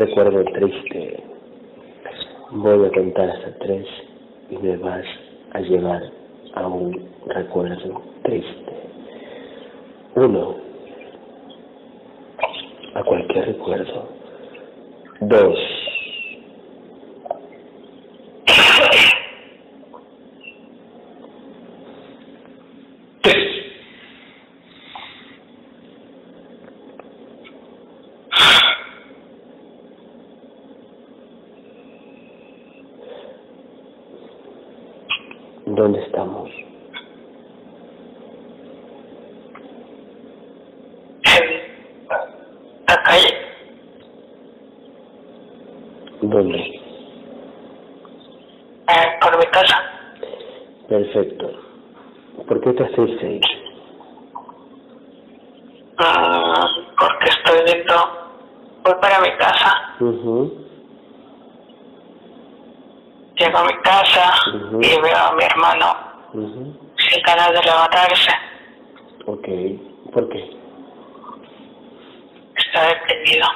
recuerdo, 3 ¿dónde estamos? Calle. ¿Dónde? Eh, por mi casa. Perfecto. ¿Por qué estás triste ahí? Mm, porque estoy viendo. Voy para mi casa. Ujú, Llego a mi casa Ujú. Y veo a mi hermano ujú. sin ganas de levantarse. Ok. ¿Por qué? Está deprimido.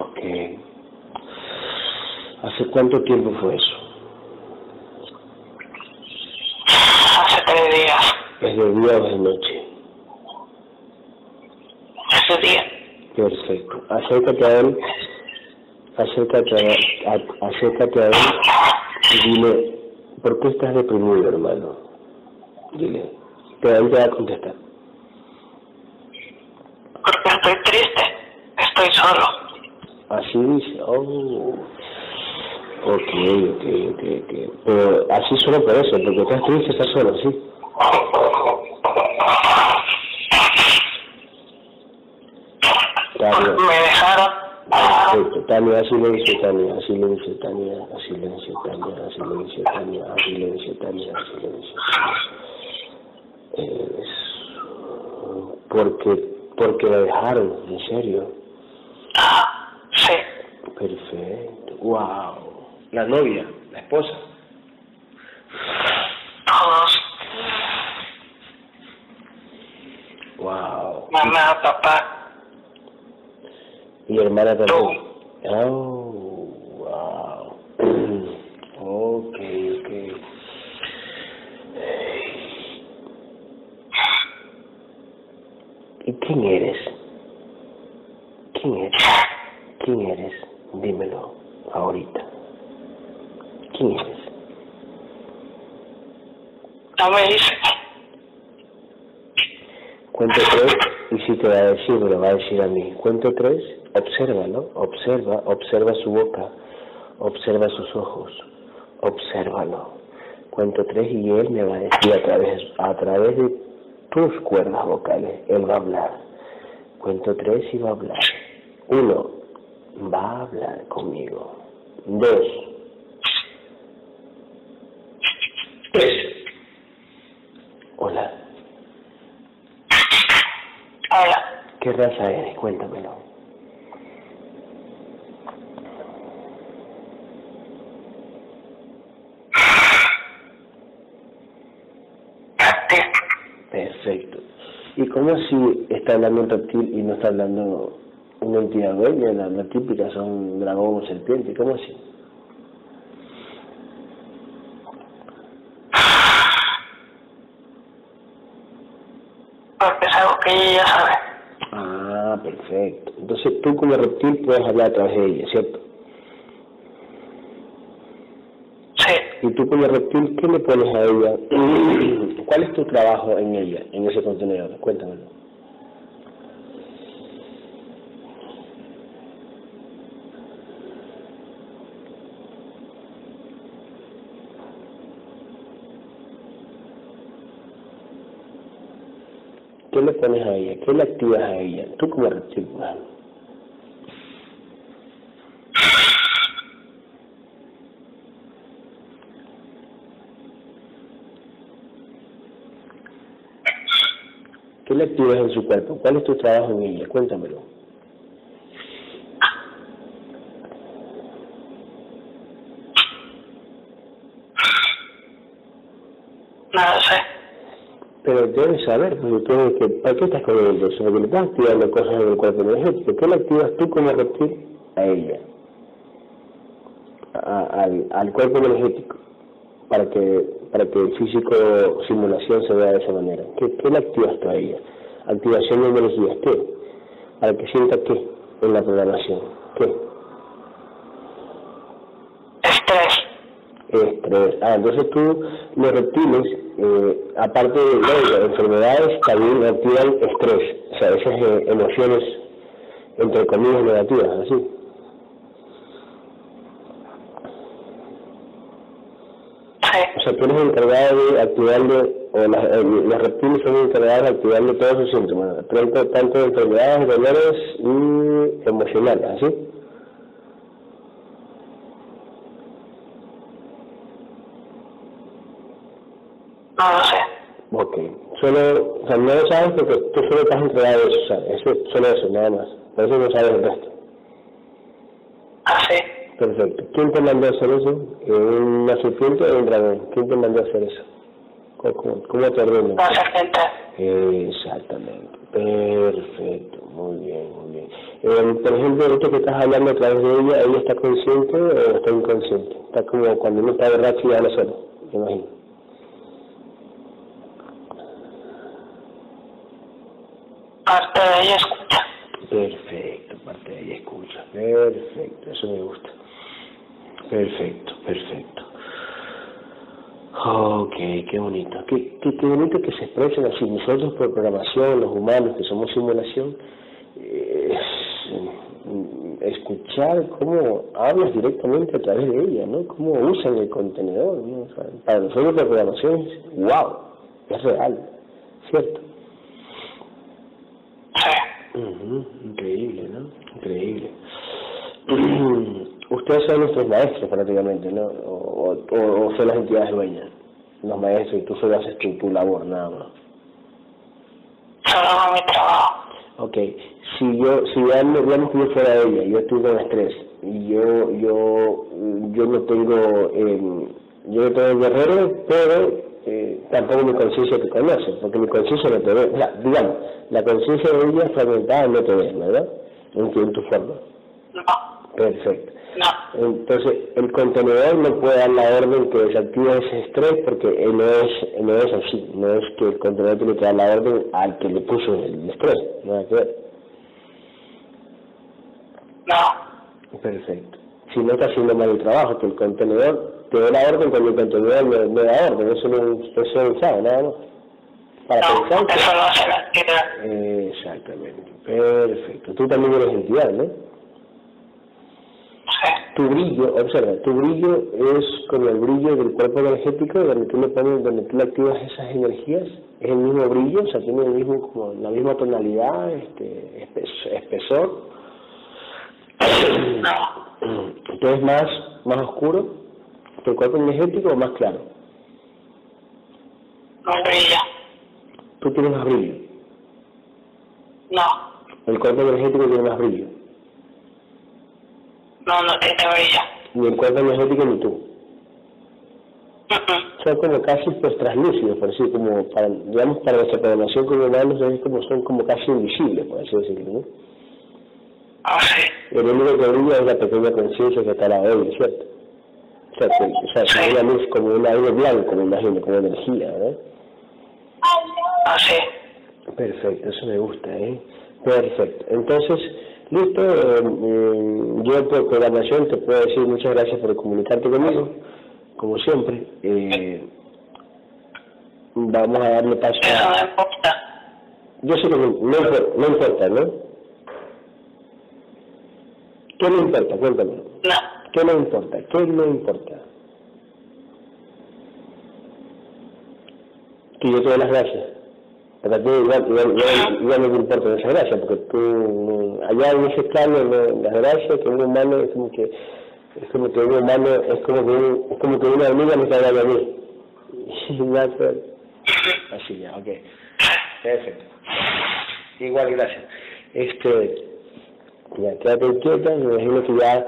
Ok. ¿Hace cuánto tiempo fue eso? Hace tres días. ¿Es de día o de noche? Ese día. Perfecto. Acércate a él. Acércate a, a- acércate a él y dile, ¿por qué estás deprimido, hermano? Dile. Te va a contestar. Porque estoy triste. Estoy solo. Así dice, oh. Ok, ok, ok, ok. Pero así solo por eso, porque estás triste, estás solo, sí. Tania, Me dejaron. perfecto. Tania, dice Tania, dice Tania, dice Tania, dice Tania, dice Tania, así le dice Tania. Es porque, porque la dejaron, en serio. Ah, sí. Perfecto. Wow. La novia, la esposa. Todos. Wow. Mamá, papá. Y hermana también. Oh, wow. ok, ok. ¿Y quién eres? ¿Quién eres? ¿Quién eres? Dímelo ahorita. ¿Quién eres? No me dice. Cuento tres si te va a decir, me lo va a decir a mí. Cuento tres, obsérvalo, observa, observa su boca, observa sus ojos, obsérvalo. Cuento tres y él me va a decir a través, a través de tus cuerdas vocales, él va a hablar. Cuento tres y va a hablar. Uno, va a hablar conmigo. Dos, Tres. hola, Hola. ¿Qué raza eres? Cuéntamelo. Perfecto. ¿Y cómo así está hablando un reptil y no está hablando una entidad dueña? La, la típica son dragón o serpiente. ¿Cómo así? Porque es algo que ella ya sabe. Ah, perfecto. Entonces tú como reptil puedes hablar a través de ella, ¿cierto? Sí. Y tú como reptil, ¿qué le pones a ella? ¿Cuál es tu trabajo en ella, en ese contenedor? Cuéntamelo. ¿Qué le pones a ella? ¿Qué le activas a ella? Tú como reptil, ¿Qué le activas en su cuerpo? ¿Cuál es tu trabajo en ella? Cuéntamelo. No lo sé. Pero debes saber, porque tienes que, ¿para qué estás con ella entonces? Porque le estás activando cosas en el cuerpo energético. ¿Qué le activas tú como reptil a ella? al, al cuerpo energético que para que el físico simulación se vea de esa manera. ¿Qué, qué le activas tú a ella? Activación de energías, ¿qué? Para que sienta qué en la programación, ¿qué? Estrés. Estrés. Ah, entonces tú, los reptiles, eh, aparte de enfermedades, también activan estrés, o sea, esas eh, emociones, entre comillas, negativas, así. O sea, tú eres encargado de activarle, o las, eh, los reptiles son encargados de activarle todos sus síntomas, tanto, tanto de enfermedades, dolores y emocionales, ¿así? No lo sé. Ok. Solo, o sea, no lo sabes porque tú solo estás entregado a eso, o sea, eso, solo eso, nada más. Por eso no sabes el resto. Perfecto. ¿Quién te mandó a hacer eso? ¿Un serpiente o un dragón? ¿Quién te mandó a hacer eso? ¿Cómo, cómo te ordena? La serpiente. Exactamente. Perfecto. Muy bien, muy bien. Eh, por ejemplo, esto que estás hablando a través de ella, ¿ella está consciente o está inconsciente? Está como cuando uno está borracho y habla solo, me imagino. Parte de ella escucha. Perfecto, parte de ella escucha. Perfecto, eso me gusta. Perfecto, perfecto. Ok, qué bonito. Qué, qué, qué bonito que se expresen así. Nosotros por programación, los humanos que somos simulación, eh, es, escuchar cómo hablas directamente a través de ella, ¿no? Cómo usan el contenedor, ¿no? O sea, para nosotros la programación es wow, es real, ¿cierto? Increíble, ¿no? Increíble. Ustedes son nuestros maestros prácticamente, ¿no? O, o, o son las entidades dueñas, los maestros, y tú solo haces tu, tu labor, nada más. Solo hago mi trabajo. Ok, si yo, si digamos que yo fuera de ella, yo estoy con estrés, y yo, yo, yo no tengo, eh, yo no tengo guerrero, pero eh, tampoco mi conciencia te conoce, porque mi conciencia no te ve, o sea, digamos, la conciencia de ella fragmentada no te ve, ¿verdad? En tu forma. No. Perfecto. No. Entonces, el contenedor no puede dar la orden que desactive ese estrés porque él no es, no es así, no es que el contenedor tiene que dar la orden al que le puso el estrés, nada que ver. No. Perfecto. Si no está haciendo mal el trabajo, que el contenedor te dé la orden cuando el contenedor no, no da orden, eso no no sabe, nada más. Para No, pensar que... eso la entidad. Exactamente, perfecto. Tú también eres entidad, ¿no? Tu brillo, observa, tu brillo es como el brillo del cuerpo energético, donde tú le pones, donde tú le activas esas energías, es el mismo brillo, o sea, tiene el mismo, como la misma tonalidad, este, espe- espesor. No. Entonces más, más oscuro que el cuerpo energético o más claro. No brilla. Tú tienes más brillo, No. el cuerpo energético tiene más brillo, No, no tiene brilla. ni el cuerpo energético ni tú. Son como casi pues translúcidos, por así como para, digamos para nuestra programación como humanos es como son como casi invisibles, por así decirlo, ¿no? Ah, sí. El único que brilla es la pequeña conciencia que está a la de ¿cierto? O sea, que, o sea, como una luz, como un aire blanco, me imagino, como energía, ¿verdad? Ah, sí. Perfecto, eso me gusta, ¿eh? Perfecto. Entonces, listo, eh, eh, yo por programación te puedo decir muchas gracias por comunicarte conmigo, como siempre. Eh, vamos a darle paso a... no importa. Yo sé que no, no, no importa, ¿no? ¿Qué no importa? Cuéntame. No. ¿Qué no importa? ¿Qué no importa? Que yo te doy las gracias. Pero a ti igual, igual, igual, igual no te importa desgracia, porque tú, allá en ese plano, no, la desgracia, que un humano es como que, es como que un humano, es como que, un, es como que una amiga me hablando a mí. Ver. Así ya, ok. Perfecto. Igual, gracias. Este, ya, quédate quieta, me imagino que ya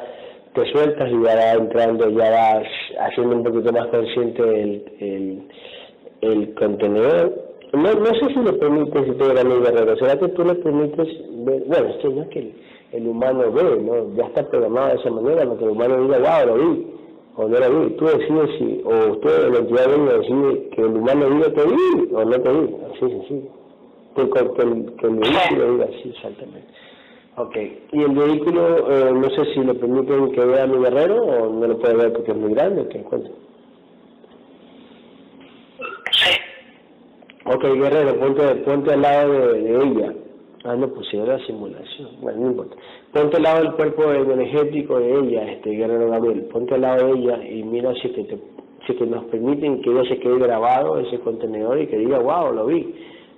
te sueltas y ya va entrando, ya vas haciendo un poquito más consciente el, el, el contenedor. No, no sé si le permites, si te mi guerrero, ¿será que tú le permites ver? Bueno, es que no es que el, humano ve, ¿no? Ya está programado de esa manera, para que el humano diga, wow, lo vi, o no lo vi. Tú decides si, o usted, la entidad venga, decide que el humano diga te vi o no te vi. Así sencillo. Que, que, el vehículo diga así, exactamente. Ok, y el vehículo, eh, no sé si le permiten que vea a mi guerrero o no lo puede ver porque es muy grande, ¿qué encuentra? Sí. Ok, guerrero, ponte, al lado de, ella. Ah, no, si era simulación. Bueno, no importa. Ponte al lado del cuerpo energético de ella, este guerrero Gabriel. Ponte al lado de ella y mira si te, si que nos permiten que ella se quede grabado ese contenedor y que diga, wow, lo vi.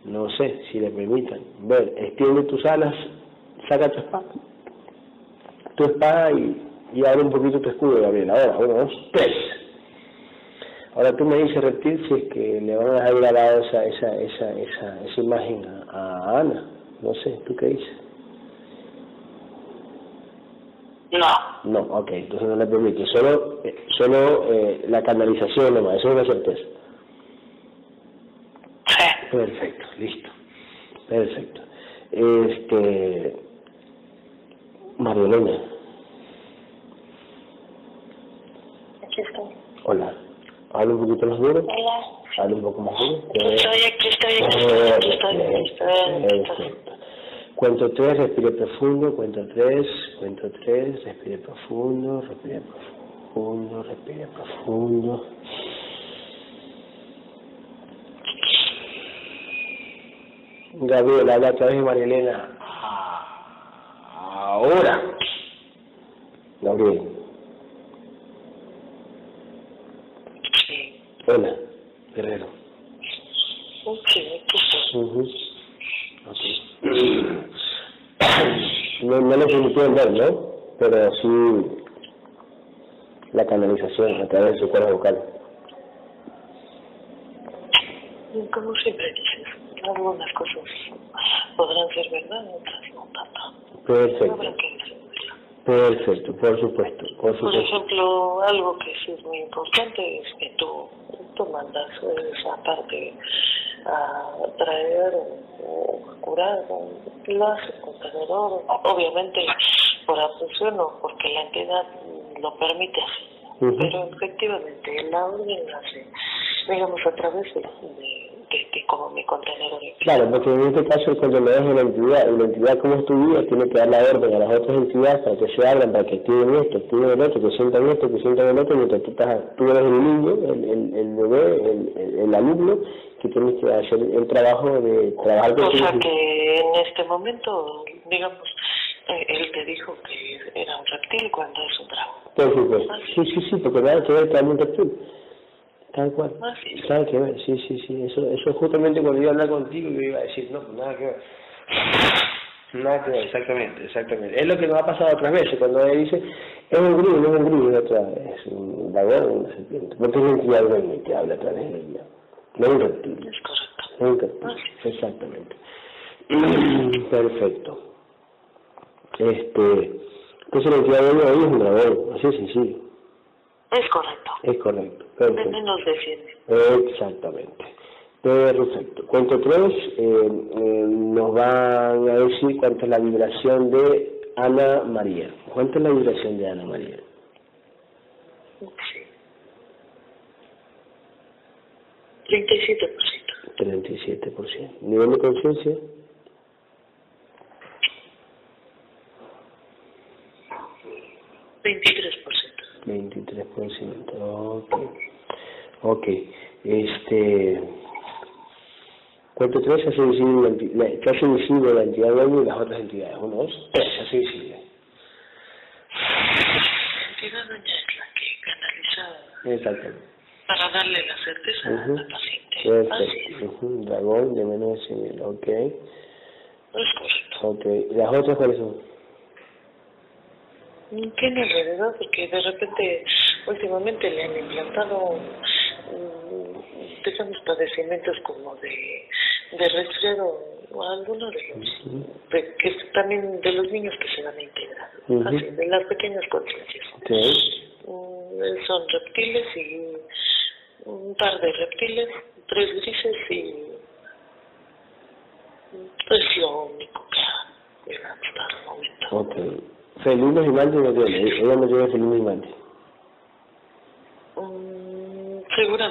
No sé si le permitan. Ver, extiende tus alas, saca tu espada. Tu espada y, y abre un poquito tu escudo, Gabriel. Ahora, uno, dos, tres. Ahora tú me dices, Reptil, si es que le van a dejar grabado esa, esa, esa, esa, esa imagen a, a Ana. No sé, ¿tú qué dices? No. No, ok, entonces no le permite. Solo, eh, solo eh, la canalización nomás, eso es una certeza. Sí. Perfecto, listo. Perfecto. Este. Marielena, Aquí estoy. hola. Habla un poquito más duro. Hola. Habla un poco más duro. Estoy aquí, estoy aquí, estoy aquí, estoy aquí, estoy aquí, estoy aquí. Perfecto. Cuento tres, respire profundo, cuento tres, cuento tres, respire profundo, respire profundo, respire profundo. Gabriel, habla a través de Marilena. Ahora. Gabriel, Sí. Hola, Guerrero. Sí, aquí estoy. Ujú. Ok. No, no lo permitieron ver, ¿no? Pero sí la canalización a través de su cuerda vocal. Como siempre dices, algunas cosas podrán ser verdad, otras no tanto. Perfecto. Perfecto, por supuesto, por Por supuesto. ejemplo, algo que sí es muy importante es que tú, tú mandas esa parte a traer o a curar, lo haces con tenedor, obviamente por atención o porque la entidad lo permite así. Ujú. Pero efectivamente la orden hace, digamos, a través de, de, de, de como mi contenedor Claro, porque en este caso el contenedor es de la entidad, y la entidad como es tu vida tiene que dar la orden a las otras entidades para que se abran, para que activen esto, activen el otro, que sientan esto, que sientan el otro, mientras tú, estás, tú eres el niño, el, el, el bebé, el, el, alumno, que tienes que hacer el trabajo de trabajar con O sea que en este momento, digamos, eh, él te dijo que era un reptil cuando es un dragón. Por supuesto. Sí, sí, sí, porque nada que ver con un reptil. Tal cual. Ah, sí. Nada que ver, sí, sí, sí. Eso, eso es justamente cuando iba a hablar contigo yo iba a decir, no, pues nada que ver. Nada que ver, exactamente, exactamente. Es lo que nos ha pasado otras veces, cuando él dice, es un grillo, no es un grillo, es otra, es un dragón, una serpiente. Es una entidad dueña que habla a través de ella. No es un reptil, Es correcto. no es un reptil, exactamente. Perfecto. Este, entonces la entidad dueña ella es un dragón, así de sencillo. Es correcto. Es correcto, perfecto. Nos defiende. Exactamente. Perfecto. Cuento tres, eh, eh, nos van a decir cuánto es la vibración de Ana María. ¿Cuánto es la vibración de Ana María? Sí. 37%. 37%. ¿Nivel de conciencia? Veintitrés por ciento. 23%. Ok. Ok. Este. Cuento tres se hace visible la, la- la entidad dueña y las otras entidades. Uno, dos, tres, se hace visible. La entidad doña es la que canaliza Exactamente. para darle la certeza Ujú. al paciente. Perfecto. Dragón de menos de 100.000, ok. Es correcto. Ok. ¿Las otras cuáles son? Tiene alrededor porque de repente últimamente le han implantado mm, digamos padecimientos como de, de resfriado o alguno de los de, que es también de los niños que se van a integrar así de las pequeñas conciencias. Mm, son reptiles y un par de reptiles tres grises y es lo único que ha hasta el momento Ok. Felinos y mantis no tiene. Ella no tiene felinos y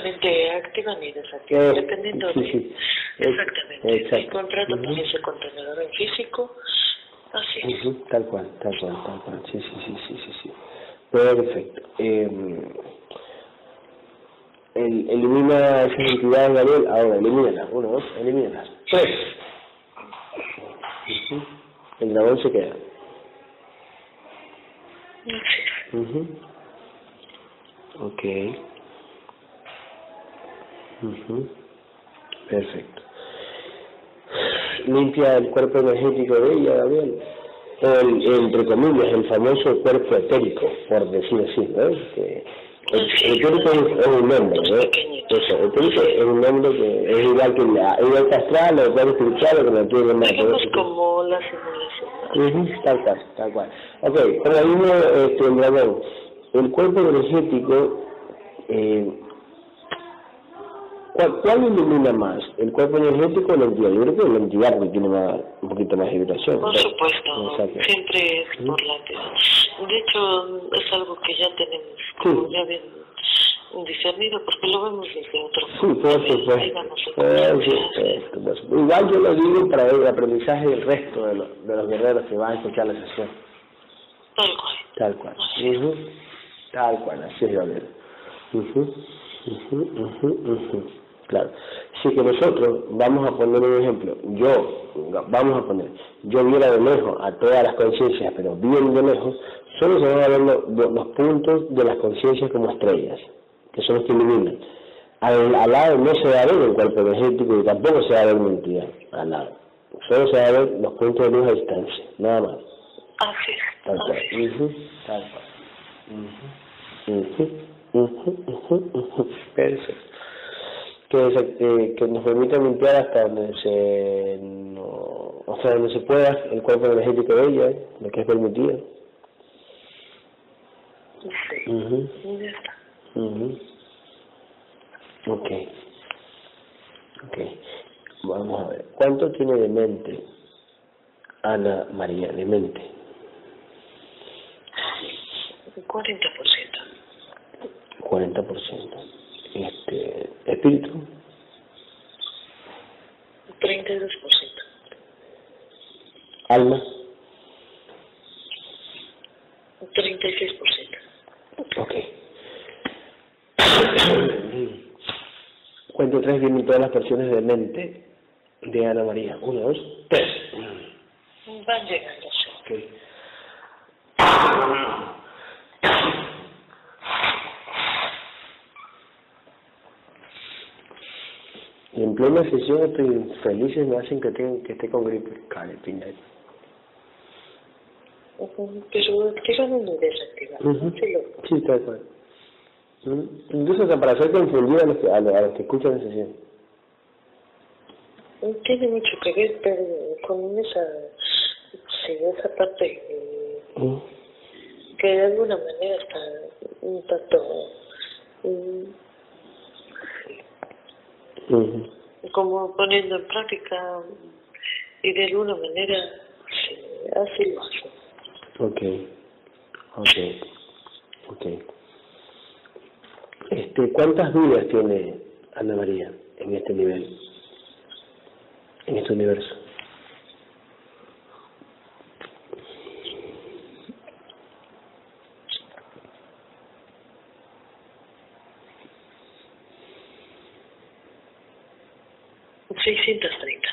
activan y desactivan, Eh, dependiendo sí, de... sí. Exactamente. Exacto. El contrato Ujú. por ese contenedor en físico, así es. Ujú, Tal cual, tal cual, tal cual. Sí, sí, sí, sí, sí. sí. Perfecto. Eh, el, elimina esas entidades, Gabriel. Ahora, elimínalas. Uno, dos, elimínalas. Tres. El dragón se queda. Así es. Perfecto. Limpia el cuerpo energético de ella, Gabriel. El, entre comillas, el famoso cuerpo etérico, por decir así, ¿no? Que el, el etérico es, es un nombre, ¿no? Eso, el etérico es un nombre que es igual que la igual que astral o el cuerpo espiritual que no tiene más. Digamos como la simulación. Ujú, Tal cual, tal cual. Ok, el mismo este, dragón, el cuerpo energético, eh, ¿cuál, ¿cuál ilumina más? ¿El cuerpo energético o la entidad? Yo creo que la entidad porque tiene más, un poquito más vibración. Por supuesto, Exacto. siempre es por la entidad. De hecho, es algo que ya tenemos, como Sí. ya bien discernido, porque lo vemos desde otro Sí, punto por supuesto. digamos, Por supuesto, por supuesto. Igual yo lo digo para el aprendizaje del resto de, los de los guerreros que van a escuchar la sesión. Tal cual. Tal cual. Ujú. Tal cual, así es Gabriel. Ujú, ujú, ujú, ujú. Claro. Si que nosotros, vamos a poner un ejemplo, yo, vamos a poner, yo viera de lejos a todas las conciencias, pero bien de lejos, solo se van a ver los, los puntos de las conciencias como estrellas, que son los que iluminan. Al, al lado no se va a ver el cuerpo energético y tampoco se va a ver una entidad, al lado. Solo se va a ver los puntos de luz a distancia, nada más. Así. Tal cual. Tal cual. Perfecto. Que, se- eh, que nos permita limpiar hasta donde se no, hasta donde se pueda el cuerpo energético de ella, lo que es permitido. Sí. Ujú, Ya está. ujú. Ok. Ok. Vamos a ver. ¿Cuánto tiene de mente Ana María? De mente. 40%. 40%. Este, espíritu, 32%. alma, 36%. ok. Cuento tres, vienen todas las versiones de mente de Ana María. Uno, dos, tres. Van llegando, sí. Ok. Y en plena sesión estoy feliz y me hacen que, tenga- que esté con gripe. Cale, Pinay. Ujú, Pero activan y desactivan. Ujú. Sí, tal cual. Ujú. Incluso hasta para hacer confundir a los que, a los, a los que escuchan la sesión. Tiene mucho que ver pero con esa, sí, esa parte que de alguna manera está un tanto mm, Ujú. Como poniendo en práctica y de alguna manera sí, así lo hace. Ok, ok, ok. Este, ¿Cuántas vidas tiene Ana María en este nivel, en este universo? 630.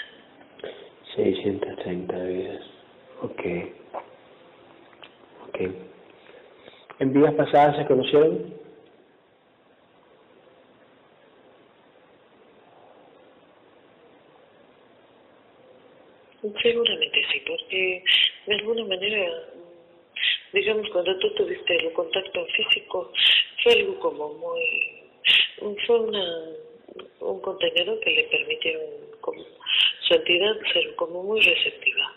630 vidas. Ok. Ok. ¿En vidas pasadas se conocieron? Seguramente sí, porque de alguna manera, digamos, cuando tú tuviste el contacto físico, fue algo como muy... fue una un contenedor que le permitieron como su entidad ser como muy receptiva.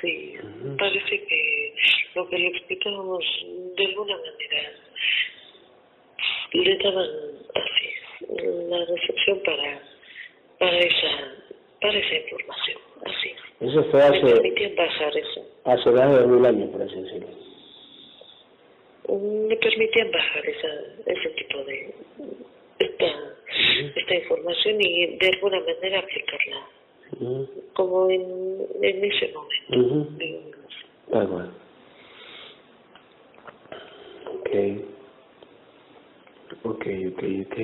Sí, parece que lo que le explicábamos de alguna manera le daban así la recepción para para esa para esa información, así. Eso fue hace... Me permitían bajar eso. Hace más de mil años, por así decirlo. Me permitían bajar esa, ese tipo de... esta, esta información y de alguna manera aplicarla. Como en, en ese momento, digamos. Tal cual. Ok. Ok, ok, ok.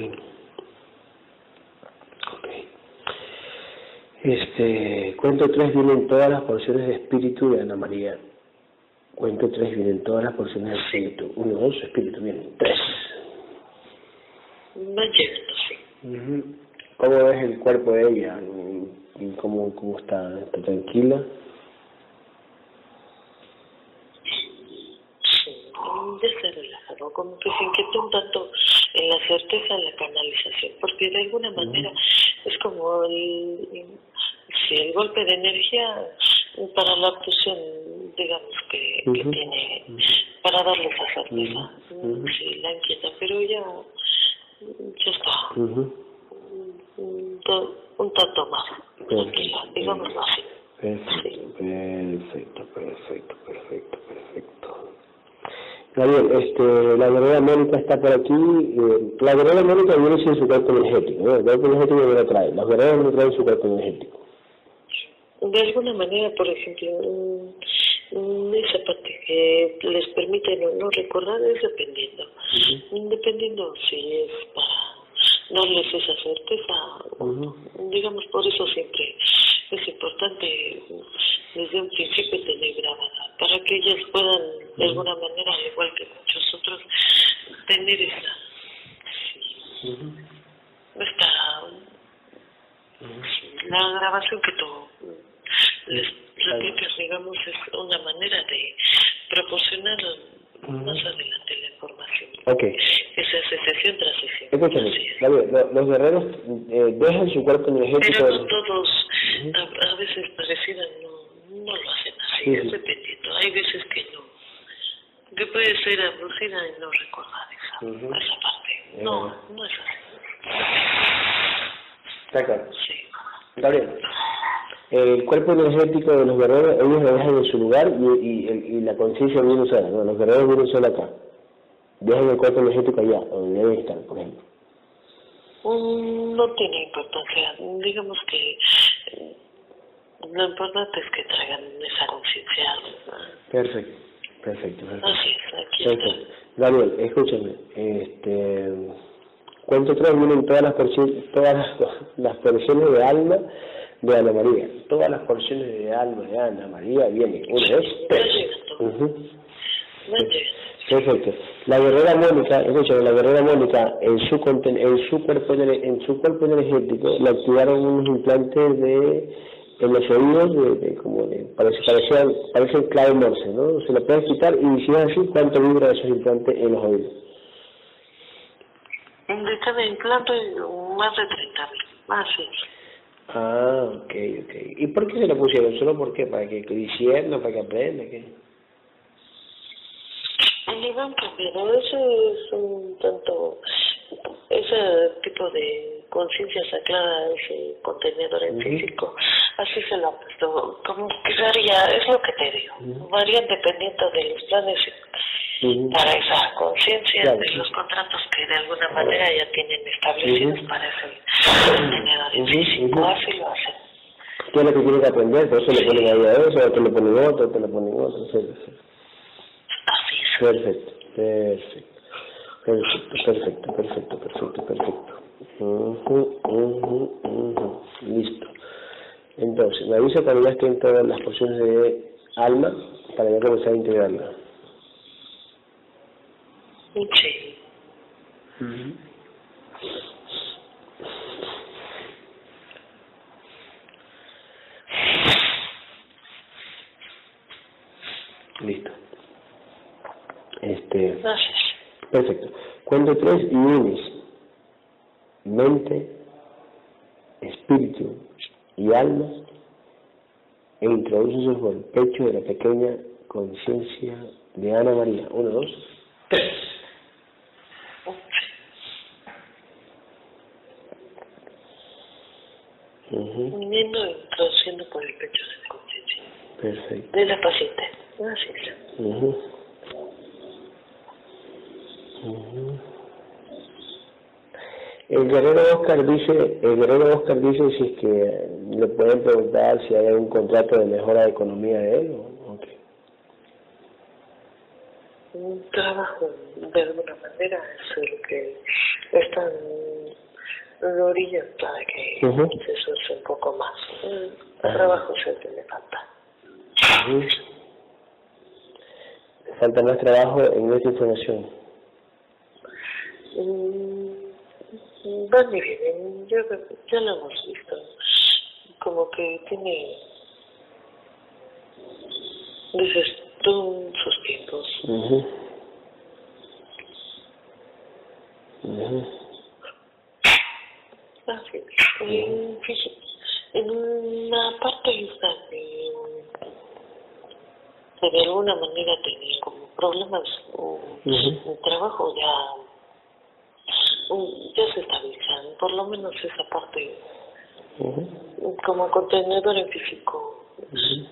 Este, cuento 3 vienen todas las porciones de espíritu de Ana María. Cuento 3 vienen todas las porciones de espíritu. 1, 2, espíritu, vienen 3. No llegando, sí. ¿Cómo es el cuerpo de ella? ¿Cómo, cómo está? ¿Está tranquila? relajado, como que se inquieta un tanto en la certeza de la canalización, porque de alguna manera es como el, sí, el golpe de energía para la obtusión, digamos, que, que tiene, para darle esa certeza. Sí, la inquieta, pero ya, ya está. un, un tanto más tranquila, digámoslo así. Perfecto, perfecto, perfecto, perfecto. Gabriel, este, la guerrera Mónica está por aquí. Eh, la guerrera Mónica viene sin su cuerpo energético. ¿no? El cuerpo energético no lo trae. Las guerreras no traen su cuerpo energético. De alguna manera, por ejemplo, esa parte que les permite no, recordar es dependiendo. Dependiendo si es para darles esa certeza. Digamos, por eso siempre es importante desde un principio tener grabada, para que ellas puedan de alguna manera, al igual que muchos otros, tener esa, esta, la grabación que tú les repites, digamos, es una manera de proporcionar más adelante la información. Okay. Esa es sesión tras sesión. Escúchame, los guerreros eh, dejan su cuerpo energético. Pero no todos, a, veces pareciera no, no lo hacen así, es dependiendo. Hay veces que no. Que puede ser abducida y no recordar esa, esa parte. No, no es así. Está claro. Sí. Gabriel el cuerpo energético de los guerreros, ellos lo dejan en su lugar y, y, y la conciencia viene sola, ¿no? los guerreros vienen sola acá. Dejan el cuerpo energético allá, donde deben estar, por ejemplo. Mm, no tiene importancia. Digamos que eh, lo importante es que traigan esa conciencia. Perfecto, perfecto. perfecto. Así es, aquí perfecto. Gabriel, escúchame. Este, cuento tres vienen todas las, todas las, las porciones de alma de Ana María. Todas las porciones de alma de Ana María vienen. Una es Perfecto. La guerrera Mónica, escúchame, la guerrera Mónica en su en su cuerpo en su cuerpo energético le activaron unos implantes de en los oídos de, como de parece parecían parecen clave morse, ¿no? Se lo pueden quitar y si es así, ¿cuánto vibra esos implantes en los oídos? De cada implante más de 30 mil, más. Ah, ok, ok. ¿Y por qué se lo pusieron? ¿Solo por qué? ¿Para que disierna, para que aprenda? ¿Qué? Iván, pero eso es un tanto, ese tipo de conciencia sacrada, ese contenedor en físico, así se lo ha puesto, como que varía, es lo que te digo, varía dependiendo de los planes para esa conciencia de los contratos que de alguna manera ya tienen establecidos para ese contenedor en físico, así lo hacen. ¿Qué es lo que tiene que aprender? Por eso le ponen ahí a eso, otro le ponen otro, otro le ponen otro, Así es. Perfecto, perfecto. Perfecto, perfecto, perfecto, perfecto, perfecto. Listo. Entonces, me avisa cuando ya estén todas las porciones de alma para ya comenzar a integrarla. Listo. Este. Perfecto. Cuando tres y unes mente, espíritu y alma, e introduces bajo el pecho de la pequeña conciencia de Ana María. Uno, dos, tres. Uniendo e introduciendo por el pecho de la conciencia. Perfecto. De la paciente. Gracias. Ujú. Ujú. El guerrero Oscar dice, el guerrero Oscar dice si es que le pueden preguntar si hay algún contrato de mejora de economía de él o, o qué. Un trabajo, de alguna manera, es el que están orilla para que Ujú. se esfuerce un poco más. El Ajá. trabajo es el que le falta. Le falta más trabajo en esta información. Mm, Van y vienen, ya, ya lo hemos visto. Como que tiene, dices tú, sus tiempos. Ujú. Ujú. Fíjate, en una parte está que, de alguna manera tenía como problemas o el trabajo ya ya se estabilizan, por lo menos esa parte como contenedor en físico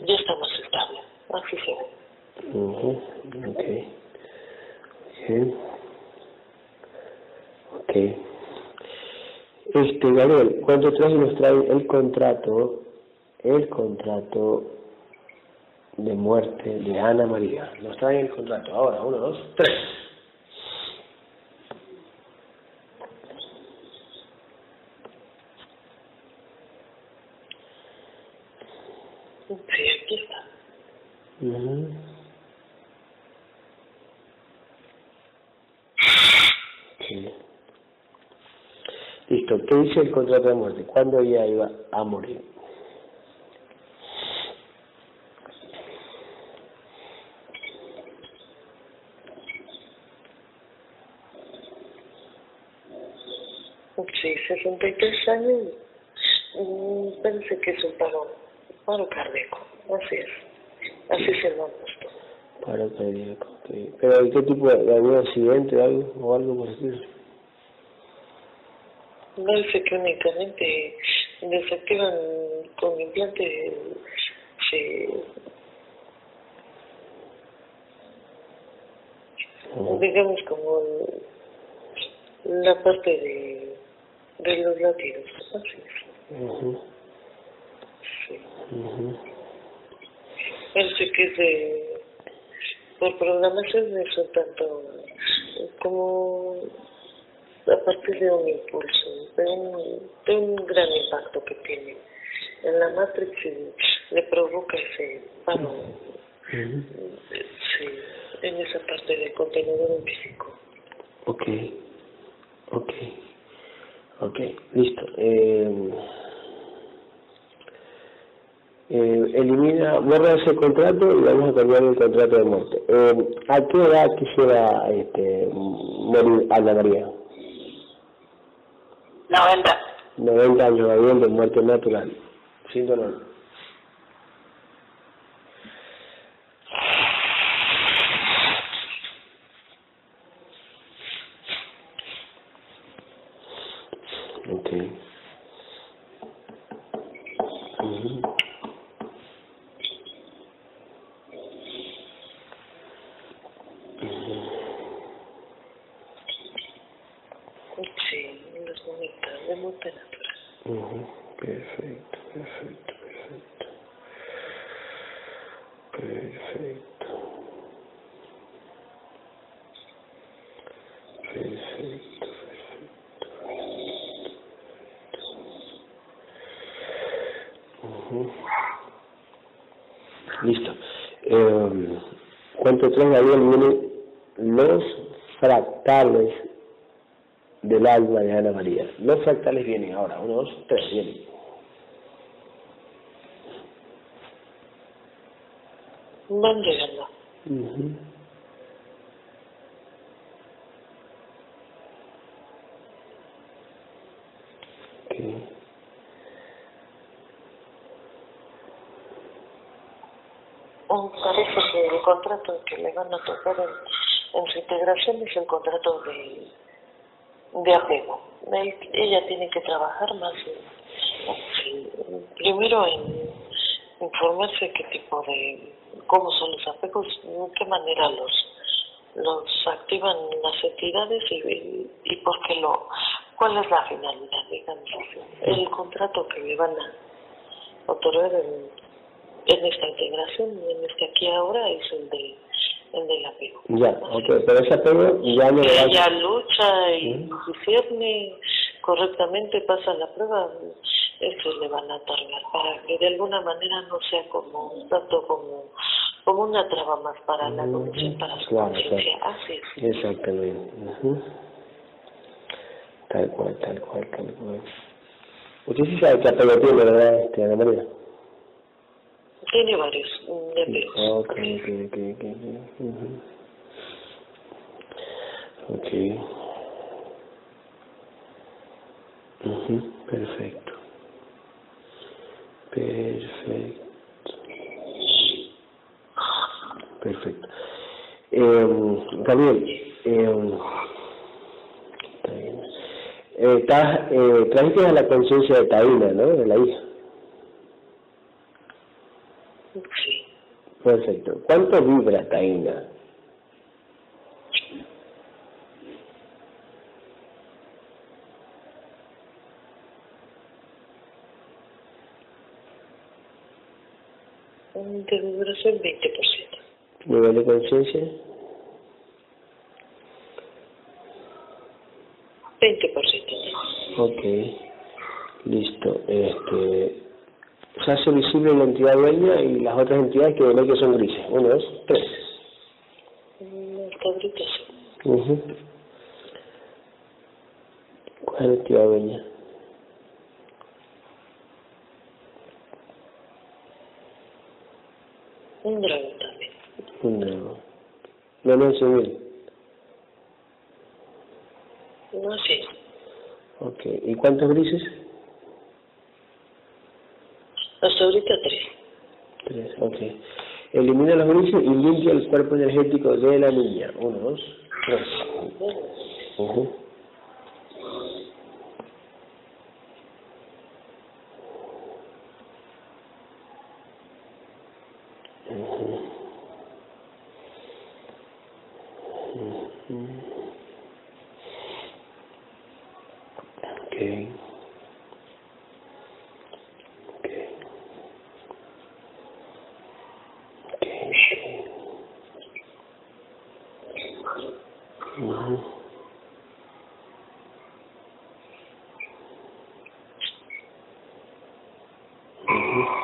ya está más estable, así se ve. Ujú, Ok. Bien. Ok. Este, Gabriel, cuando trae nos trae el contrato, el contrato de muerte de Ana María. Nos trae el contrato. Ahora, uno, dos, tres. Sí, aquí está. Ujú. Ok. Listo, ¿qué dice el contrato de muerte? ¿Cuándo ella iba a morir? Sí, 63 años. Mm, Parece que es un paro, paro cardíaco. Así es. Así se lo han puesto. Paro cardíaco, ok. ¿Pero ¿y qué tipo de, de algún accidente algo, o algo por estilo? No dice que únicamente desactivan con implante se, digamos como la parte de, de los latidos. Así es. Ujú, Sí. Parece que es de, por programación no es un tanto como a partir de un impulso, de un, de un gran impacto que tiene en la matrix y le provoca ese paro sí, en esa parte del contenedor físico. Ok, ok, ok, listo. Eh, eh, elimina, borra ese contrato y vamos a cambiar el contrato de muerte. Eh, ¿A qué edad quisiera este, morir Ana María? 90. 90 años de muerte natural, sin dolor. Ok. Ujú. Sí, en los momentos de muerte natural. Ujú, Perfecto, perfecto, perfecto. Perfecto. Perfecto, perfecto. Ujú. Listo. Eh, tres, Gabriel, vienen los fractales del alma de Ana María. Los fractales vienen ahora, uno, dos, tres, vienen. Van llegando. mhm okay. parece que el contrato que le van a tocar en, su integración es el contrato de, de apego. ella tiene que trabajar más, primero en informarse qué tipo de, cómo son los apegos, de qué manera los los activan las entidades y, y, por qué lo, cuál es la finalidad, digamos. El contrato que le van a otorgar en en esta integración, en este aquí ahora, es el de el del apego. Ya, ok, pero ese apego ya no va Ella lucha y ¿Mm? si correctamente, pasa la prueba, eso le van a otorgar para que de alguna manera no sea como tanto como como una traba más para la evolución, para su claro, conciencia. Así es. Exactamente. Tal cual, tal cual, tal cual. Usted sí sabe qué apego tiene, ¿verdad, este, Ana María? Tiene varios de Ok, ok, ok, ok. Ok. Perfecto. Perfecto. Perfecto. Eh, Gabriel, eh, eh, eh, trajiste a la conciencia de Taina, ¿no? De la hija. Perfecto. ¿Cuánto vibra Taina? De vibración 20%. ¿Nivel de conciencia? 20%. Ok. Listo. Este, se hace visible la entidad dueña y las otras entidades que ven que son grises. Uno, dos, tres. Uh ¿Cuál es la entidad dueña? Un dragón también. Un dragón. No, civil. No sé. Ok. ¿Y cuántos grises? Hasta ahorita tres. Tres, ok. Elimina los grises y limpia el cuerpo energético de la niña. Uno, dos, tres. Uh Okay.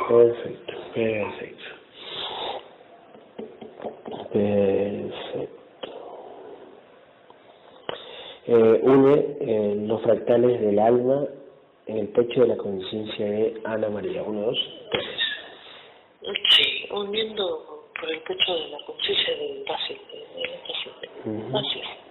Perfecto, perfecto. Perfecto. Eh, une eh, los fractales del alma en el pecho de la conciencia de Ana María. Uno, dos, tres. Sí, uniendo por el pecho de la conciencia del paciente. Del paciente. Uh Así es.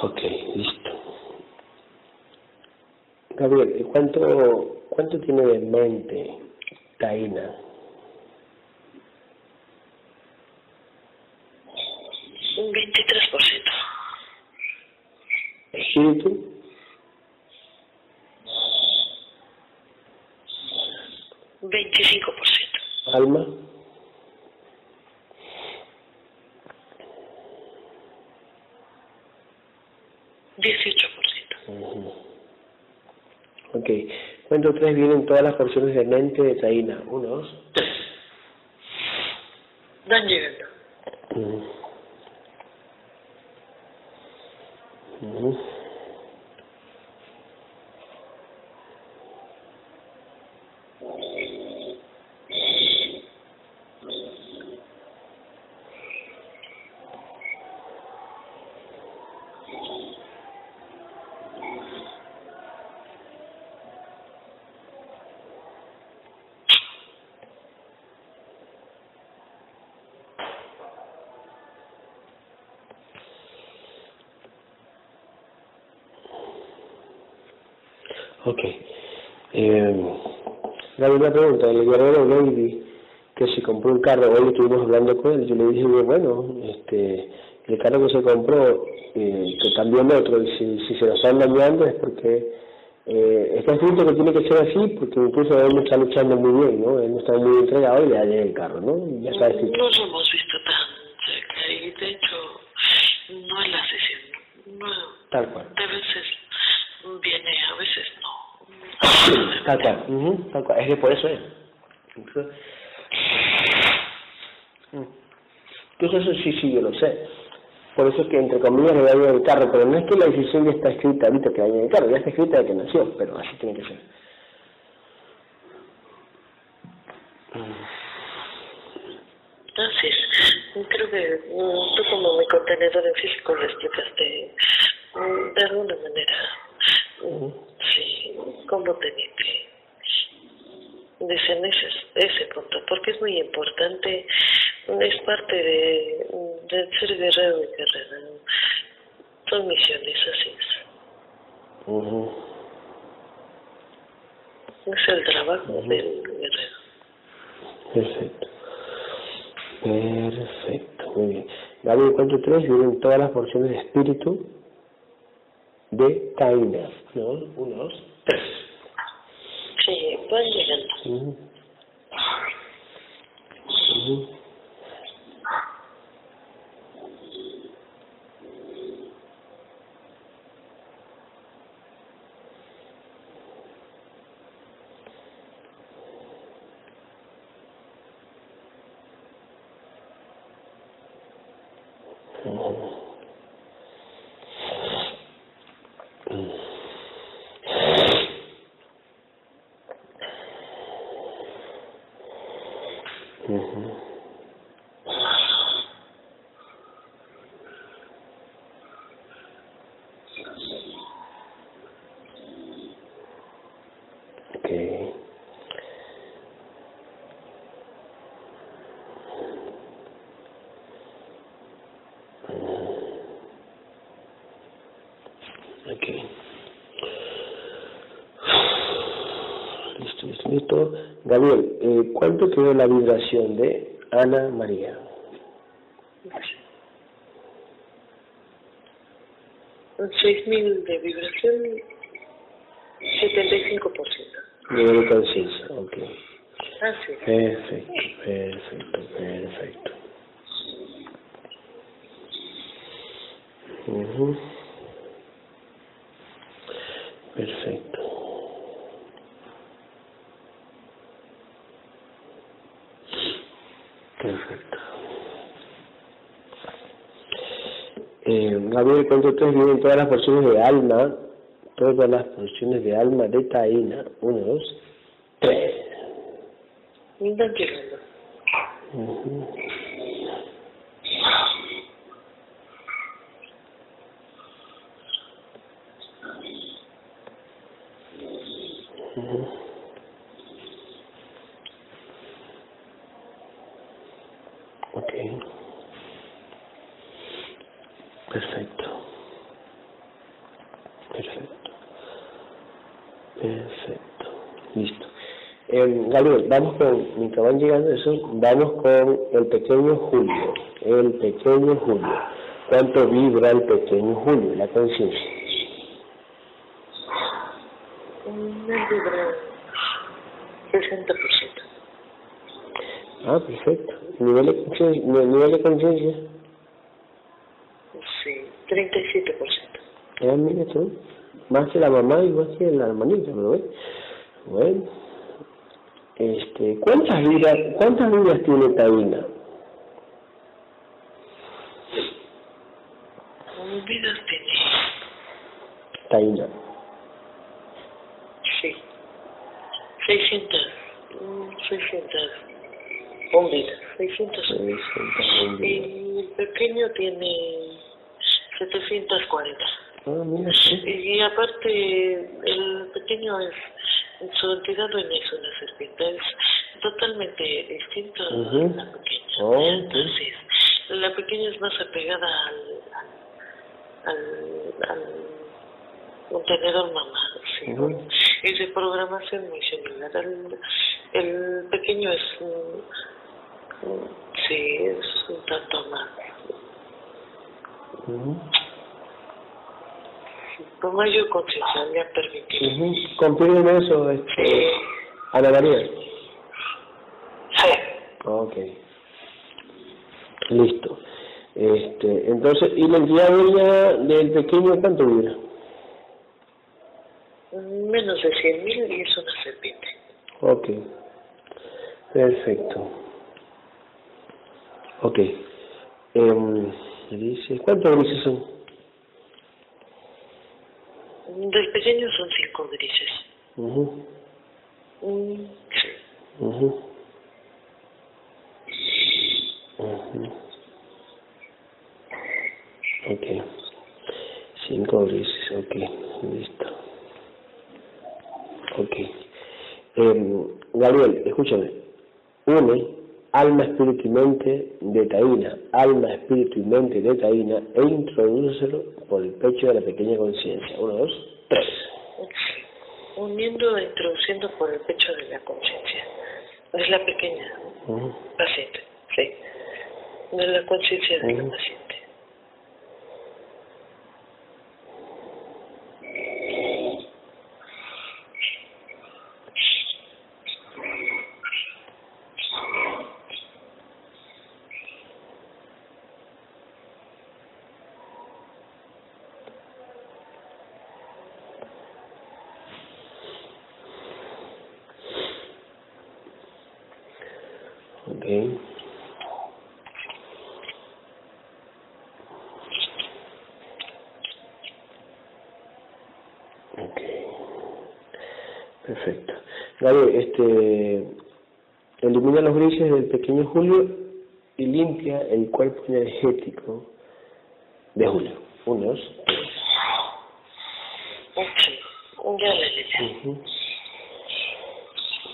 Ok, listo. Gabriel, ¿cuánto, cuánto tiene de mente Taina? tres vienen todas las porciones de mente de Taina. Uno, dos, tres. Una pregunta. El guerrero Lady, que se compró un carro, hoy estuvimos hablando con él, yo le dije, bueno, este, el carro que se compró, eh, que cambió el otro, y si, si se lo están dañando es porque eh, está escrito que tiene que ser así, porque incluso él no está luchando muy bien, ¿no? Él no está muy entregado y le daña el carro, ¿no? Ya está escrito. No nos hemos visto tan cerca y de hecho no es la sesión, no. Tal cual. De veces viene, a veces Tal cual, uh tal cual. Es que por eso es. Entonces eso sí, sí, yo lo sé. Por eso es que entre comillas le daño el carro, pero no es que la decisión ya está escrita ahorita que dañe el carro, ya está escrita de que nació, pero así tiene que ser. Así es. Creo que mm, tú como mi contenedor en físico lo explicaste mm, de alguna manera. Como teniente. Dicen ese, ese punto, porque es muy importante, es parte de, de ser guerrero y guerrera. Son misiones, así es. Es el trabajo del guerrero. Perfecto. Perfecto, muy bien. Gabriel, ¿cuánto tres vienen todas las porciones de espíritu de Taina. ¿No? Uno, dos, tres. Sí, van llegando. Uh -huh. Gabriel, eh, ¿cuánto quedó la vibración de Ana María? mil de vibración, 75%. Nivel de conciencia, ok. Ah, sí. Perfecto, perfecto, perfecto. Uh Perfecto. Perfecto. Eh, Gabriel, cuando ustedes vienen todas las porciones de alma, todas las porciones de alma de Taína, uno, dos, tres. No Gabriel, vamos con, mientras van llegando eso, vamos con el pequeño Julio, el pequeño Julio. ¿Cuánto vibra el pequeño Julio, la conciencia? vibra 60%. Ah, perfecto. ¿Nivel de conciencia? ¿Nivel de conciencia? Sí, 37%. Eh, mira tú, más que la mamá y más que la hermanita, ¿no ves? Bueno, este, ¿cuántas vidas, cuántas vidas tiene Taina? Vidas tiene. Taina. Sí. 600. 600 bombitas. 600. 600 Y el pequeño tiene 740. Ah, mira, sí. Y aparte, el pequeño es, su entidad no es una serpiente, es totalmente distinto a la pequeña. Oh. Entonces, la pequeña es más apegada al, al, al contenedor mamá, sí. Ujú. Es de programación muy similar. El, el pequeño es, sí, es un tanto más, Ujú. con mayor conciencia, le ha permitido. Ujú. Confírmeme eso, este, Ana María. Sí. Ok. Listo. Este, entonces, ¿y la entidad dueña del pequeño cuánto dura? Menos de 100 mil y es una serpiente. Ok. Perfecto. Ok. Dice, ¿cuántos grises son? Del pequeño son cinco grises. Ujú, Mm, sí. ujú. Ujú. Ok. Cinco grises, ok. Listo. Ok. Em, Gabriel, escúchame. Une alma, espíritu y mente de Taína, alma, espíritu y mente de Taína, e introdúcelo por el pecho de la pequeña conciencia. Uno, dos, tres. Uniendo e introduciendo por el pecho de la conciencia. Es la pequeña Ujú. paciente, sí. De la conciencia de la paciente. Ok. Ok. Perfecto. Gabriel, este, elimina los grises del pequeño Julio y limpia el cuerpo energético de Julio. Uno, dos, tres. Sí. Ya.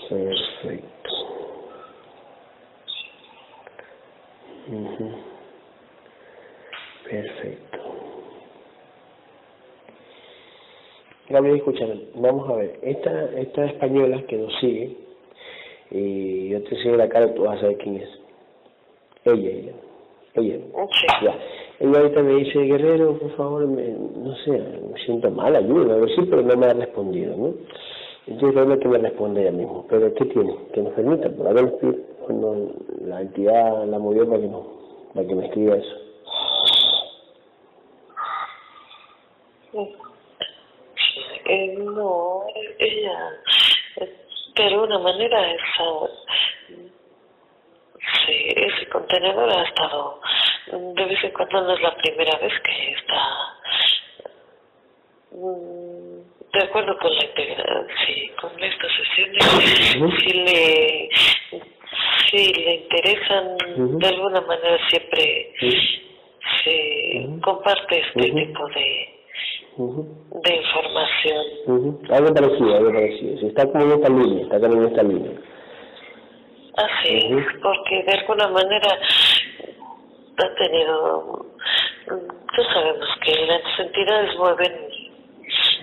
Perfecto. Ujú. Perfecto. Gabriel, escúchame, vamos a ver, esta, esta española que nos sigue, y yo te sigo la cara, tú vas a saber quién es. Ella, ella, ella. Sí. Ya. Ella ahorita me dice, Guerrero, por favor, me, no sé, me siento mal, ayuda, a ver sí, pero no me ha respondido, ¿no? Entonces realmente me responde ella mismo. Pero ¿qué tiene? Que nos permita, por haber cuando la entidad la movió para que no, para que me escriba eso. Eh, no, ella, de alguna manera, esa, sí, ese contenedor ha estado, de vez en cuando no es la primera vez que está mm, de acuerdo con la integridad, sí, con estas sesiones, si le, si le interesan, de alguna manera siempre se comparte este tipo de, De información. ujú. Algo parecido, algo parecido. Si está como en esta línea, está como en esta línea. Así es, Ujú. porque de alguna manera ha tenido, ya sabemos que las entidades mueven,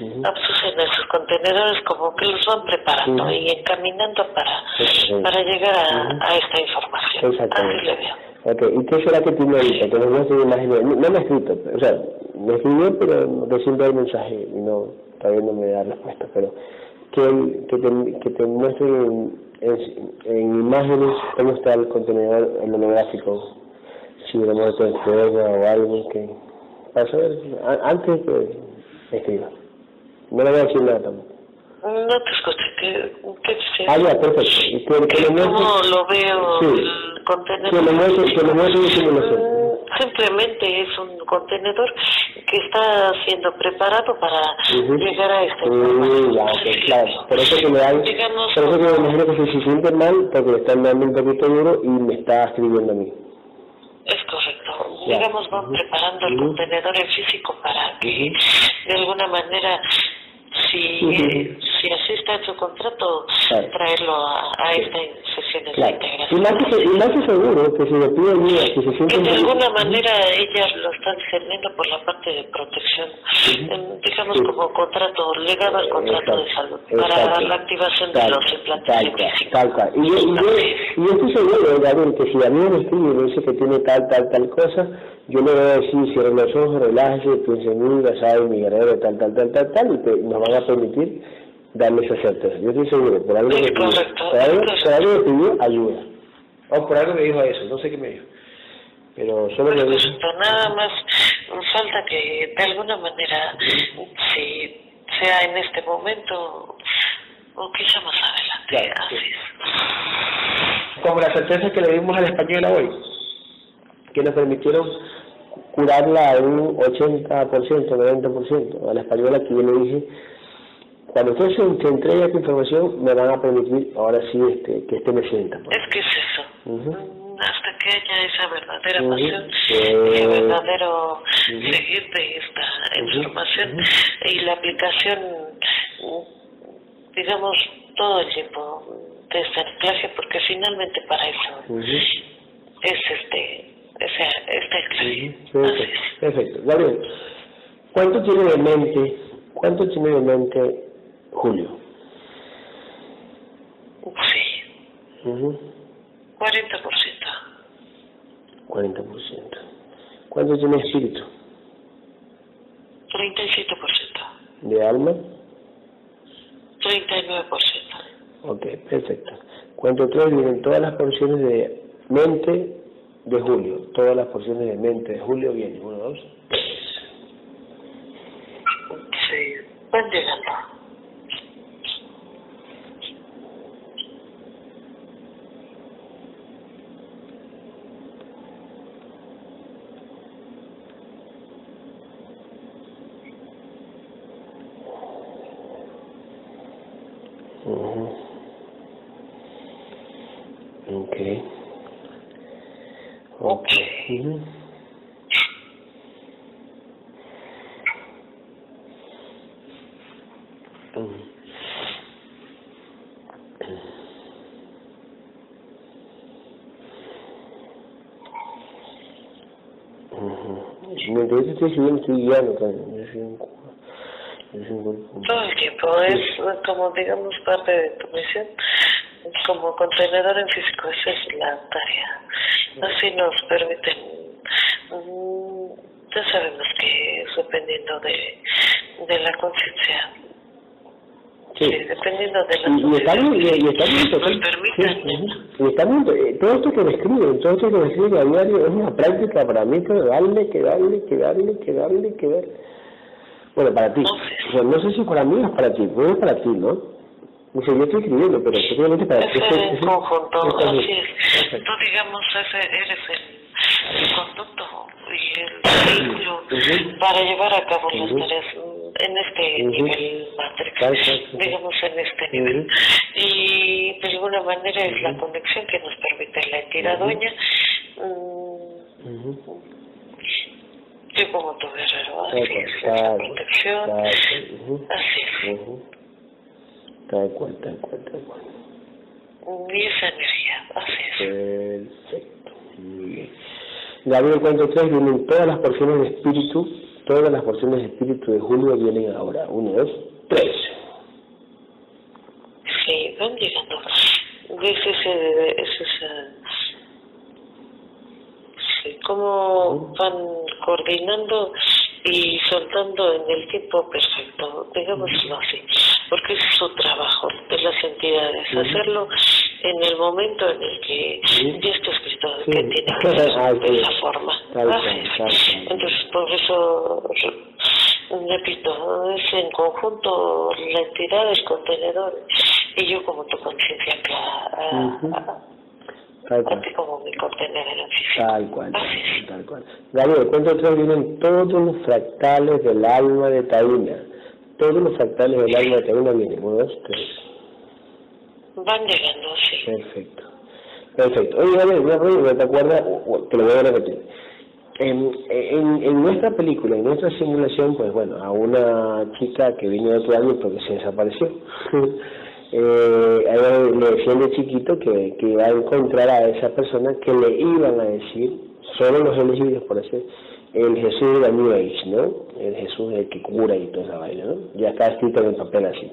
Ujú. absorben esos contenedores como que los van preparando Ujú. y encaminando para, para llegar a, Ujú. a esta información. Exactamente. Así le veo. Ok, ¿y qué será que tiene ahorita? Que nos muestre imágenes. No, no me ha escrito, o sea, me escribió, pero recién veo el mensaje y no, todavía no me da respuesta. Pero que, que, te, que te muestre en, en, en imágenes cómo está el contenedor el monográfico, si lo muestra en fuego o algo que. Para saber, a- antes que escriba. No le voy a decir nada tampoco. No te escuché, ¿qué, qué? Ah, ya, perfecto. Que, ¿Cómo lo veo sí. el contenedor? Que lo muestre, que lo muestre de simulación. Mm, Simplemente es un contenedor que está siendo preparado para llegar a este Mm, ya, claro. Por eso que me dan, Digamos, por eso que me imagino que se siente mal porque le están dando un poquito duro y me está escribiendo a mí. Es correcto. Ya. Digamos, van preparando el contenedor en físico para que de alguna manera, si, si asista a su contrato, Claro. traerlo a, a Sí. esta sesión de. Y integración. más que, y más que seguro que si le pide ayuda, que se que un de alguna manera ellas lo están discerniendo por la parte de protección, digamos Sí. como contrato, legado al contrato de salud, para Exacto. la activación de los implantes tal en cual. Y yo, y yo, y yo estoy seguro, que si a mí me escribe y me dice que tiene tal, tal, tal cosa, yo le voy a decir, cierre los ojos, relájese, piense en mí, ya sabe, mi guerrero, tal, tal, tal, tal, tal, y nos van a permitir darle esa certeza. Yo estoy seguro, por algo me pidió, por algo, por algo me pidió ayuda. O por algo me dijo eso, no sé qué me dijo. Pero solo me dijo, Perfecto, nada más falta que de alguna manera, si sea en este momento o quizá más adelante, Claro, así sí. es. como la certeza que le dimos a la española hoy, que nos permitieron curarla a un 80%, 90%. A la española que yo le dije, cuando usted se entregue esta información, me van a permitir, ahora sí, este, que este me sienta. pues. Es que es eso. Hasta que haya esa verdadera Ujú. pasión, Eh, ese verdadero ujú. seguir de esta información y la aplicación, digamos, todo el tiempo de esta clase, porque finalmente para eso es este, esa, esta clase. Perfecto, perfecto. Gabriel, ¿cuánto tiene de mente, cuánto tiene de mente Julio? Sí, Ujú. 40%. 40%. ¿Cuánto tiene espíritu? 37%. ¿De alma? 39%. Ok, perfecto. Cuento tres vienen todas las porciones de mente de Julio. Todas las porciones de mente de Julio vienen. Uno, dos, tres. Sí, van llegando. Escribiendo, estoy guiando también. Yo soy un yo soy un Todo el tiempo es como, digamos, parte de tu misión. Como contenedor en físico, esa es la tarea. Así nos permiten. mm, Ya sabemos que es dependiendo de, de la conciencia. Sí. Sí, dependiendo de la Y, y está bien, y, está bien, total. Sí, ujú. y está bien, eh, todo esto que me escriben, todo esto que me escriben a diario es una práctica para mí, que darle, que darle, que darle, que darle, que dar. Bueno, para ti. No sé. O sea, no sé si para mí o es para ti, pero es para ti, ¿no? Dice, yo estoy escribiendo, pero efectivamente para ti. Ese en conjunto, así es. Tú, digamos, ese eres el, el conducto y el vehículo para llevar a cabo las tareas en este nivel Matrix, digamos en este nivel. Ujú. Y de alguna manera es la conexión que nos permite la entidad dueña. mm. Yo como tu guerrero, Tal así es, tal, protección, así es. Tal cual, tal cual, tal cual. Y esa energía, así es. Perfecto. Muy bien. Gabriel, cuento tres, vienen todas las porciones de espíritu, todas las porciones de espíritu de Julio vienen ahora. Uno, dos, tres. Sí, van llegando. Es ese, es ese, sí, cómo van coordinando y soltando en el tiempo perfecto, digámoslo así, porque es su trabajo de las entidades, hacerlo en el momento en el que Sí. ya está escrito Sí. que tiene que ser Ah, de esa forma. Cual. Entonces, por eso repito, es en conjunto la entidad, el contenedor y yo como tu conciencia clara. Tal cual. Tal cual, tal cual. Gabriel, cuento tres vienen todos los fractales del alma de Taína. Todos los fractales del alma de Taína vienen. Uno, dos, tres. Van llegando, sí. Perfecto. Perfecto. Oye, Gabriel, una pregunta, ¿te acuerdas? Te lo voy a repetir. En, en, en, nuestra película, en nuestra simulación, pues bueno, a una chica que vino de otro año porque se desapareció. Eh, le decían de chiquito que, que iba a encontrar a esa persona que le iban a decir, solo los elegidos por ese, el Jesús de la New Age, ¿no? El Jesús el que cura y toda esa vaina, ¿no? Ya está escrito en el papel así.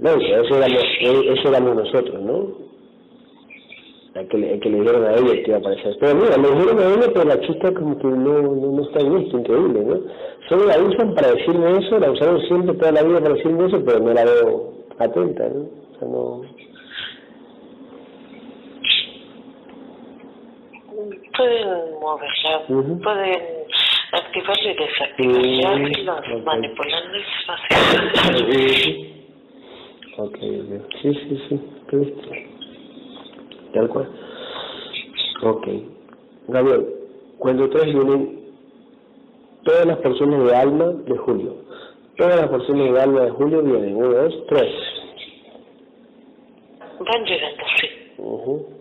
No, eso éramos, eso éramos nosotros, ¿no? El que, le, dieron a ella que iba a aparecer. Pero mira, le dijeron a ella, pero la chica como que no, no, no está en esto, increíble, ¿no? Solo la usan para decirme eso, la usaron siempre toda la vida para decirme eso, pero no la veo atenta, ¿no? O sea, no... Pueden moverla, pueden activarla y desactivarla, y los manipulando es fácil. Ok, sí, sí, sí, tal cual. Ok. Gabriel, cuando tres vienen todas las personas de alma de Julio. Las personas de alma de Julio vienen. Uno, dos, tres. Van llegando, sí. Uh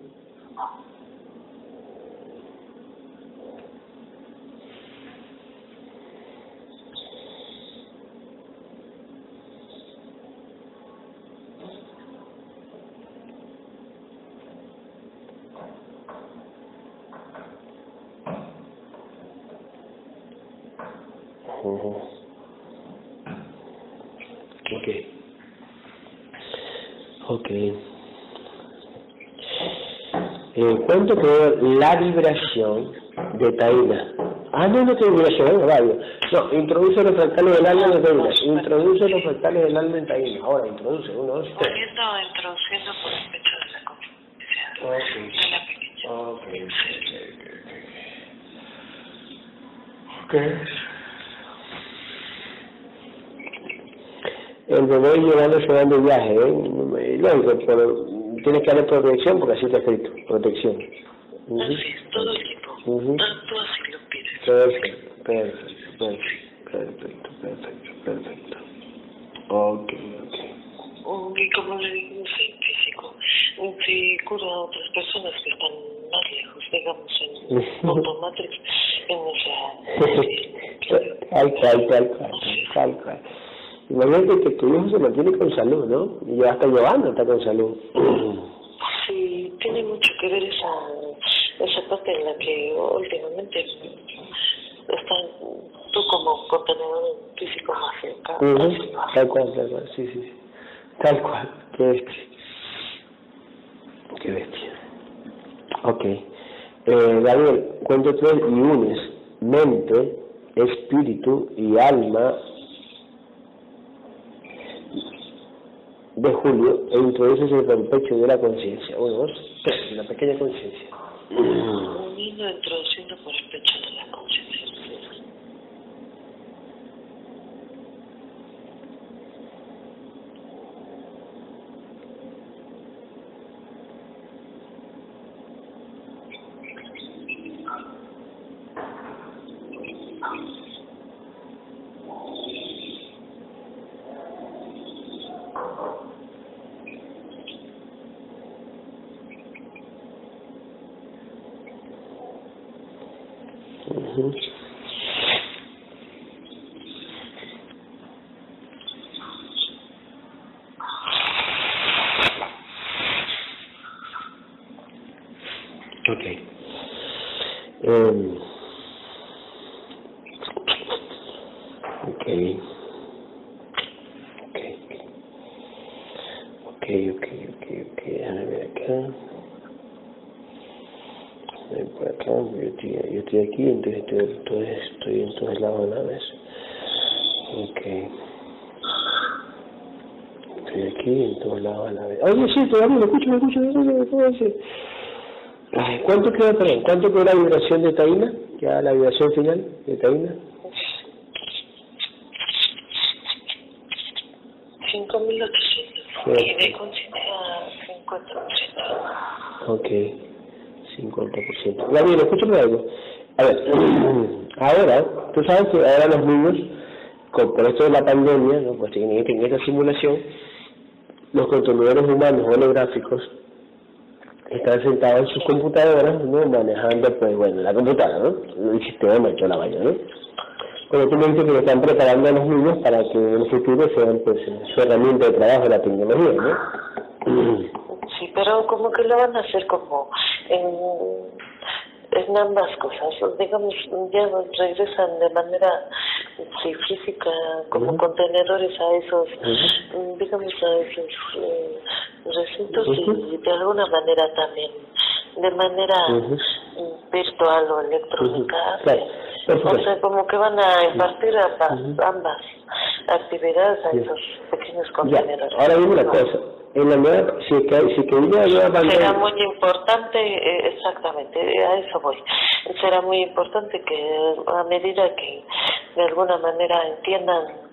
cuento que la vibración de Taína. Ah, no, no tiene vibración, no, vaya. No, introduce los fractales del alma en Taína. Introduce los fractales del alma en Taína. Ahora, introduce, uno, dos, tres. introduciendo por el pecho de la conciencia. De la pequeña. Ok, ok, ok. El bebé llevando se va de viaje, ¿eh? Lógico, pero tienes que darle protección porque así está escrito, protección. Uh -huh. Así es, todo el tiempo. Uh -huh. Tanto así lo pides. Perfecto, perfecto, perfecto, perfecto, perfecto, Ok, ok. Y como le digo, un físico, si cura a otras personas que están más lejos, digamos, en Automatrix, en esa... Tal cual, tal cual, tal cual. Imagínate que tu hijo se mantiene con salud, ¿no? Y ya hasta llevando está con salud. Sí, tiene mucho que ver esa, esa parte en la que últimamente está tú como contenedor físico Tal cual, tal cual, sí, sí. Tal cual, qué bestia. Qué bestia. Ok. Eh, Gabriel, cuento tres y unes mente, espíritu y alma de julio e introduces el pecho de la conciencia. Uno, dos, la pequeña conciencia. Uniendo, introduciendo por el pecho de la conciencia. directo todo esto y en todos lados de naves. Ok. Estoy aquí en todos lados de naves. Ay, no es cierto, me escucho, me escucho, me escucho, ¿cuánto queda, perdón, cuánto queda la vibración de Taina? Ya la vibración final de Taina. 5.800. Quedé con 50%. Ok, 50%. Gabriel, escúchame algo. A ver, ahora, tú sabes que ahora los niños, con, por esto de la pandemia, ¿no? pues en, en esta simulación, los controladores humanos holográficos están sentados en sus computadoras, ¿no? manejando, pues bueno, la computadora, ¿no? El sistema hecho la valla, ¿no? Pero tú me dices que lo están preparando a los niños para que en el futuro sean pues su herramienta de trabajo la tecnología, ¿no? Sí, pero como que lo van a hacer como en, en ambas cosas. Digamos, ya regresan de manera sí, física como contenedores a esos, digamos, a esos eh, recintos y de alguna manera también, de manera virtual o electrónica. O sea, como que van a impartir ambas, ambas actividades a esos pequeños contenedores. Ahora dime una cosa, en la nueva, si que, si que una nueva pandemia... Será muy importante, eh, exactamente, a eso voy. Será muy importante que a medida que de alguna manera entiendan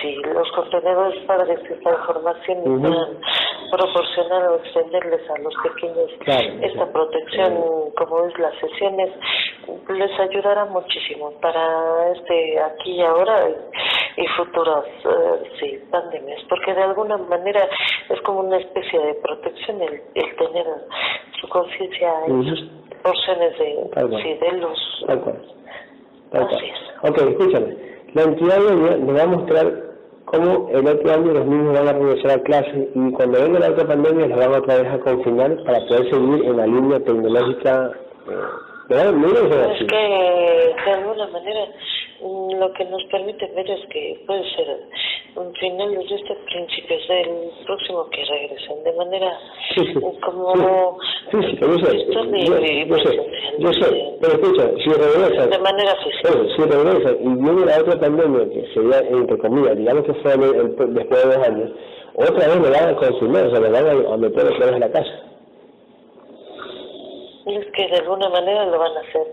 si los contenedores padres de esta información uh puedan proporcionar o extenderles a los pequeños esta protección como es las sesiones. Les ayudará muchísimo para este aquí y ahora y, futuras eh, sí, pandemias porque de alguna manera es como una especie de protección el, el tener su conciencia en sus porciones de, sí, de luz. Así es. Ok, escúchame la entidad nos va a mostrar cómo el otro año los niños van a regresar a clase y cuando venga la otra pandemia los van otra vez a confinar para poder seguir en la línea tecnológica. Eh, es que de alguna manera mm, lo que nos permite ver es que puede ser un final de este principios del próximo que regresen. De manera sí, sí. como sí, sí, yo sé, yo, sé, yo sé, pero escucha, si regresan de manera física. Si regresan y viene la otra pandemia que sería entre comillas digamos que fue el, después de dos años otra vez me van a consumir o sea me van a, meter otra vez a la casa es que de alguna manera lo van a hacer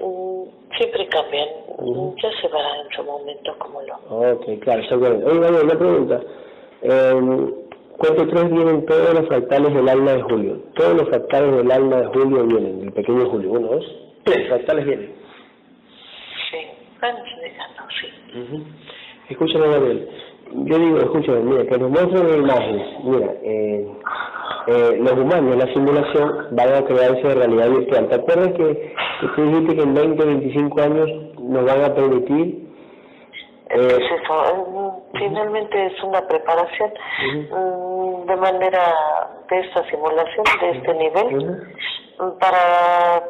mm, siempre cambian ya se verá en su momento como lo ok claro seguramente oye Daniel una pregunta eh, Cuento 3 vienen todos los fractales del alma de Julio. Todos los fractales del alma de Julio vienen, el pequeño Julio. Uno, dos, tres fractales vienen. Sí, vamos dejando, sí. Uh Escúchame, Gabriel. Yo digo, escúchame, mira, que nos muestran imágenes. Mira, eh, eh, los humanos la simulación van a crearse de realidad virtual. ¿Te acuerdas que, que tú dijiste que en 20, 25 años nos van a permitir es eso, finalmente es una preparación mm, de manera de esta simulación, de este nivel, para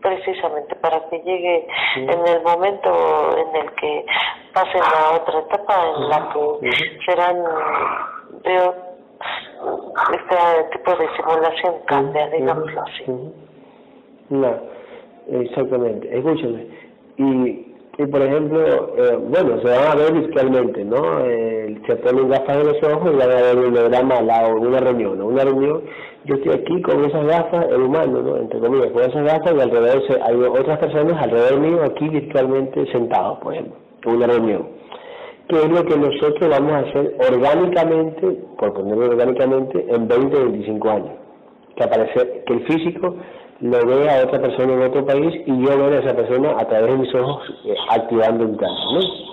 precisamente para que llegue en el momento en el que pase la otra etapa en la que serán de este tipo de simulación cambia, digámoslo así. No, exactamente. Escúchame. Y y por ejemplo, eh, bueno, se van a ver virtualmente, ¿no? Eh, se ponen gafas en los ojos y van a ver un holograma al lado de una reunión, ¿no? Una reunión, yo estoy aquí con esas gafas, el humano, ¿no? Entre comillas, con esas gafas y alrededor hay otras personas alrededor mío aquí virtualmente sentados, por ejemplo, en una reunión. ¿Qué es lo que nosotros vamos a hacer orgánicamente, por ponerlo orgánicamente, en 20 o 25 años? Que aparece, que el físico lo ve a otra persona en otro país y yo veo a esa persona a través de mis ojos eh, activando un cambio, ¿no?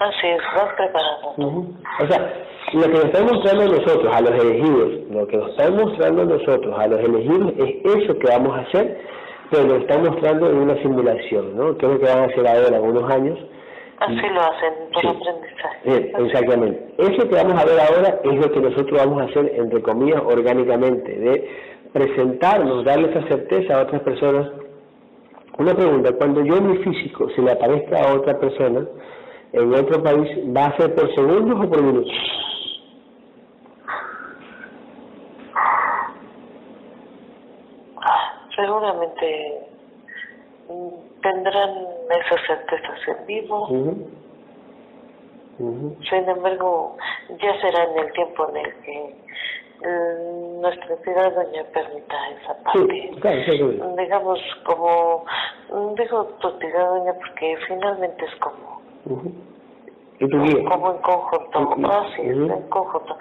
Así es, vas preparando. O sea, lo que nos están mostrando nosotros, a los elegidos, lo que nos están mostrando nosotros, a los elegidos, es eso que vamos a hacer, pero lo están mostrando en una simulación, ¿no? Que es lo que van a hacer ahora en unos años. Así lo hacen, por aprendizaje. Bien, exactamente. Eso que vamos a ver ahora es lo que nosotros vamos a hacer, entre comillas, orgánicamente, de presentarnos, darle esa certeza a otras personas. Una pregunta, cuando yo mi físico se le aparezca a otra persona en otro país, ¿va a ser por segundos o por minutos? Seguramente mm, tendrán esas certezas en vivo. Sin embargo, ya será en el tiempo en el que nuestra ciudad doña permita esa parte. Digamos, como, mm, digo tu doña porque finalmente es como... ¿Y tu Como en conjunto, así es, en conjunto.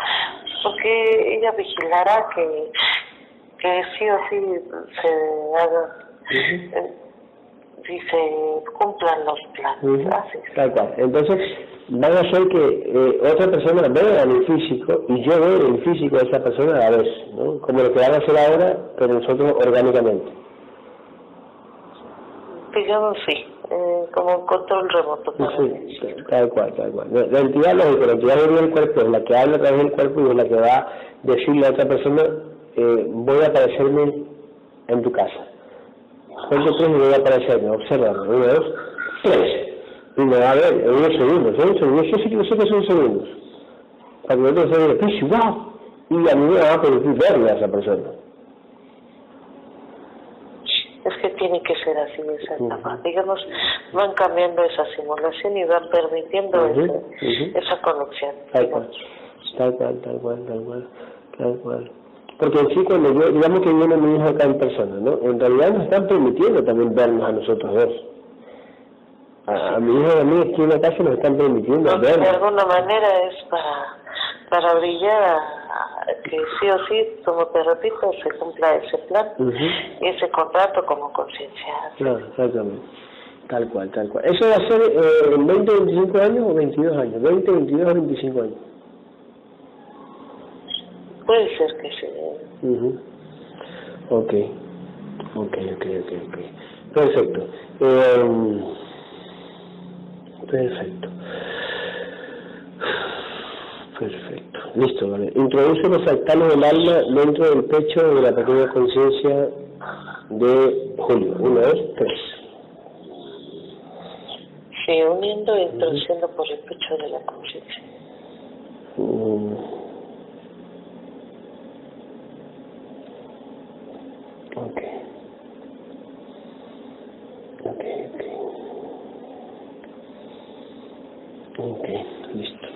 porque ella vigilará que, que sí o sí se haga, eh, si se cumplan los planes. Así es. Tal cual. Entonces, van a hacer que eh, otra persona vea el físico y yo veo el físico de esa persona a la vez, ¿no? Como lo que van a hacer ahora, pero nosotros orgánicamente. Digamos sí, eh, como control remoto. Sí, tal cual, tal cual. La, la entidad lógica, la entidad del cuerpo es la que habla a través del cuerpo y es la que va a decirle a otra persona, eh, voy a aparecerme en tu casa. Cuento tres y voy a aparecerme, observa, uno, dos, tres. Y me va a ver en unos segundos, en unos segundos, yo sé que, sé que son segundos. Cuando yo tengo que decir, wow, y a mí me va a permitir verle a esa persona. Es que tiene que ser así esa etapa. Digamos, van cambiando esa simulación y van permitiendo Ujú, ese- ujú. esa conexión. Tal cual, tal cual, tal cual, tal cual, tal cual. Porque sí, cuando yo, digamos que viene mi hijo acá en persona, ¿no? En realidad nos están permitiendo también vernos a nosotros dos. A, a mi hijo y a mí aquí en la casa nos están permitiendo No, de vernos. alguna manera es para, para brillar que sí o sí, como te repito, se cumpla ese plan Ujú. y ese contrato como conciencia. Claro, exactamente. Tal cual, tal cual. ¿Eso va a ser eh, en 20, 25 años o 22 años? 20, 22 o 25 años. Puede ser que sí. Ujú. Ok, ok, ok, ok, ok. Perfecto. Eh, perfecto. Perfecto. Listo, vale. Introduce los fractales del alma dentro del pecho de la pequeña conciencia de Julio. Uno, dos, tres. Sí, uniendo e introduciendo por el pecho de la conciencia. Mm. Ok. Ok, ok. Ok, listo.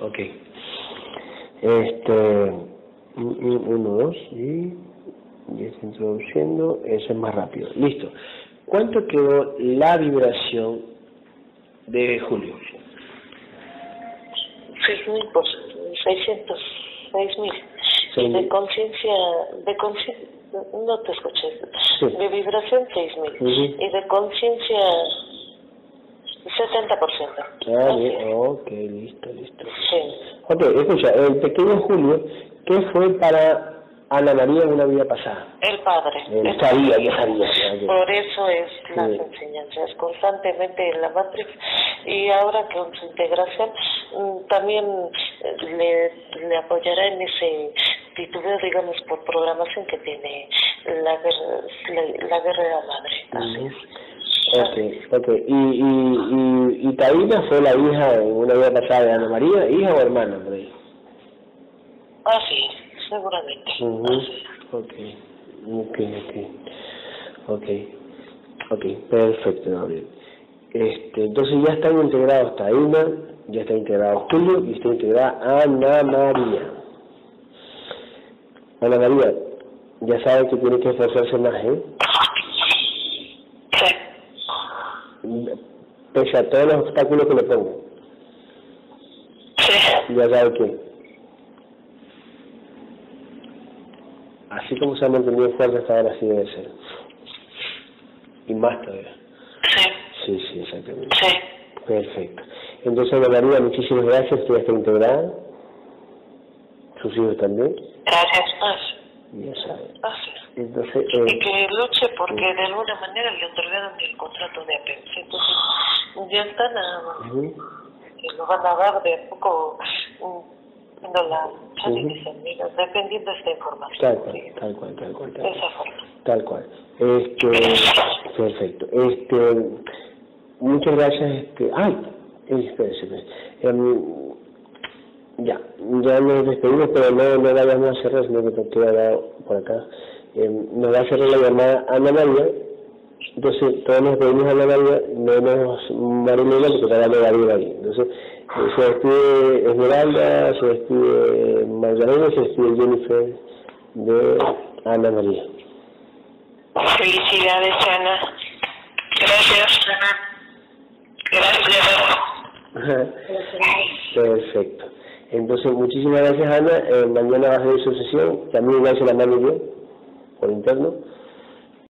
Ok. Este, un- un- uno, dos, y, y está introduciendo, eso es más rápido. Listo. ¿Cuánto quedó la vibración de Julio? Seis mil por seiscientos, seis mil. Seis Y de mil. conciencia, de conciencia, no te escuché. Sí. De vibración seis mil. Ujú. Y de conciencia, 70%. Ah, bien, ok, listo, listo. Sí. Ok, escucha, el pequeño Julio, ¿qué fue para Ana María en una vida pasada? El padre. El sabía, padre. ya sabía. Por eso es las Sí. enseñanzas constantemente en la Matrix y ahora con su integración mm, también eh, le, le apoyará en ese título, digamos, por programación que tiene la, guerra- la, la guerrera madre. Así es. Ok, ok. ¿Y, y, y, y Taína fue la hija en una vida pasada de Ana María, hija o hermana por ahí? Así es, seguramente. Ujú. Así es. Ok, ok, ok. Perfecto, Gabriel. Este, entonces ya están integrados Taína, ya está integrado Julio y está integrada Ana María. Ana María, ya sabe que tiene que esforzarse más, ¿eh? Sí. Pese a todos los obstáculos que le pongo. Sí. Ya sabe que así como se ha mantenido fuerte hasta ahora, así debe ser. Y más todavía. Sí. Sí, sí, exactamente. Sí. Perfecto. Entonces, Ana María, muchísimas gracias, usted ya está integrada. Sus hijos también, Gracias. Así ya saben. así es. Entonces, y eh, que luche porque de alguna manera le otorgaron el contrato de apego. Entonces, ya está nada más. ujú, Y lo van a dar de a poco, mm, la dependiendo de esta información. tal cual, Sí, tal cual, tal cual, tal cual. esa forma. Tal cual. Este, perfecto. Este, muchas gracias. Este, ay, espérese. Em, ya, ya nos despedimos, pero no, no vayamos a cerrar, sino que te queda por acá. Em, nos va a cerrar la llamada Ana María. Entonces, todos nos pedimos a Ana María, menos Marilena, porque todavía no va a ir ahí. Entonces, se despide Esmeralda, se despide Magdalena, se despide Jennifer de Ana María. Felicidades, Ana. Gracias, Ana. Gracias. Perfecto. Entonces, muchísimas gracias, Ana. Eh, mañana vas a ver su sesión. También igual se la mando yo, por interno.